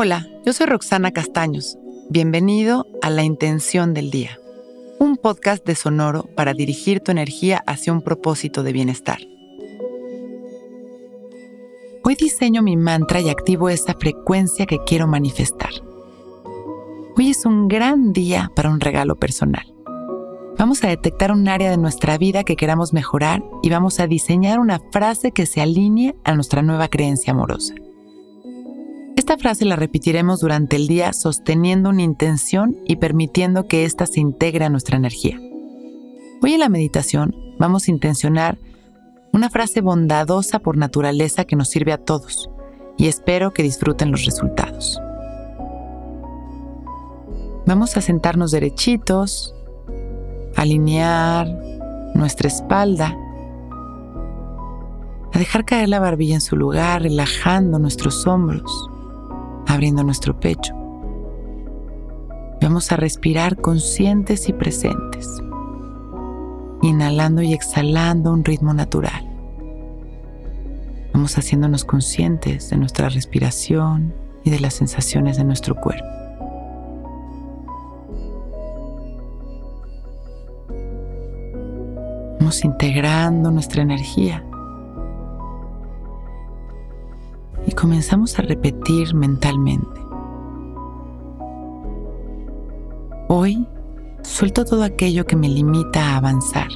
Hola, yo soy Roxana Castaños. Bienvenido a La Intención del Día, un podcast de Sonoro para dirigir tu energía hacia un propósito de bienestar. Hoy diseño mi mantra y activo esa frecuencia que quiero manifestar. Hoy es un gran día para un regalo personal. Vamos a detectar un área de nuestra vida que queramos mejorar y vamos a diseñar una frase que se alinee a nuestra nueva creencia amorosa. Esta frase la repetiremos durante el día sosteniendo una intención y permitiendo que ésta se integre a nuestra energía. Hoy en la meditación vamos a intencionar una frase bondadosa por naturaleza que nos sirve a todos y espero que disfruten los resultados. Vamos a sentarnos derechitos, alinear nuestra espalda, a dejar caer la barbilla en su lugar, relajando nuestros hombros, abriendo nuestro pecho. Vamos a respirar conscientes y presentes, inhalando y exhalando un ritmo natural. Vamos haciéndonos conscientes de nuestra respiración y de las sensaciones de nuestro cuerpo. integrando nuestra energía. Comenzamos a repetir mentalmente. Hoy suelto todo aquello que me limita a avanzar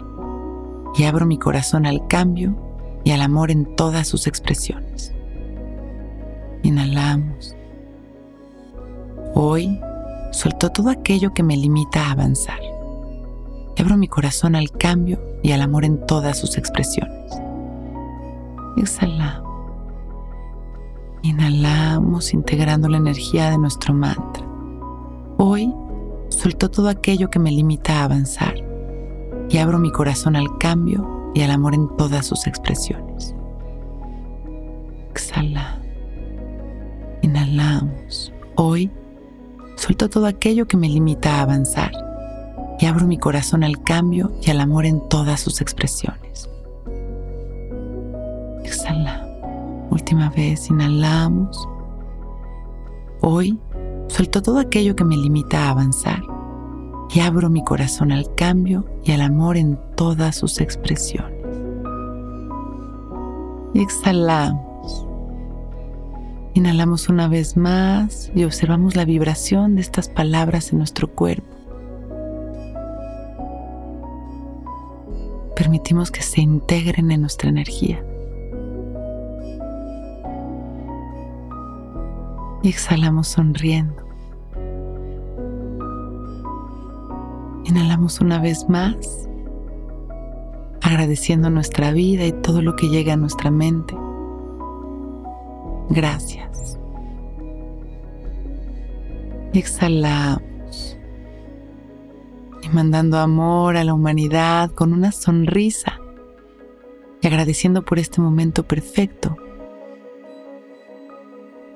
y abro mi corazón al cambio y al amor en todas sus expresiones. Inhalamos. Hoy suelto todo aquello que me limita a avanzar abro mi corazón al cambio y al amor en todas sus expresiones. Exhalamos. Inhalamos integrando la energía de nuestro mantra. Hoy suelto todo aquello que me limita a avanzar y abro mi corazón al cambio y al amor en todas sus expresiones. Exhala. Inhalamos. Hoy suelto todo aquello que me limita a avanzar y abro mi corazón al cambio y al amor en todas sus expresiones. Última vez, inhalamos. Hoy suelto todo aquello que me limita a avanzar y abro mi corazón al cambio y al amor en todas sus expresiones. Y exhalamos. Inhalamos una vez más y observamos la vibración de estas palabras en nuestro cuerpo permitimos que se integren en nuestra energía. Y exhalamos sonriendo. Inhalamos una vez más, agradeciendo nuestra vida y todo lo que llega a nuestra mente. Gracias. Y exhalamos mandando amor a la humanidad con una sonrisa y agradeciendo por este momento perfecto,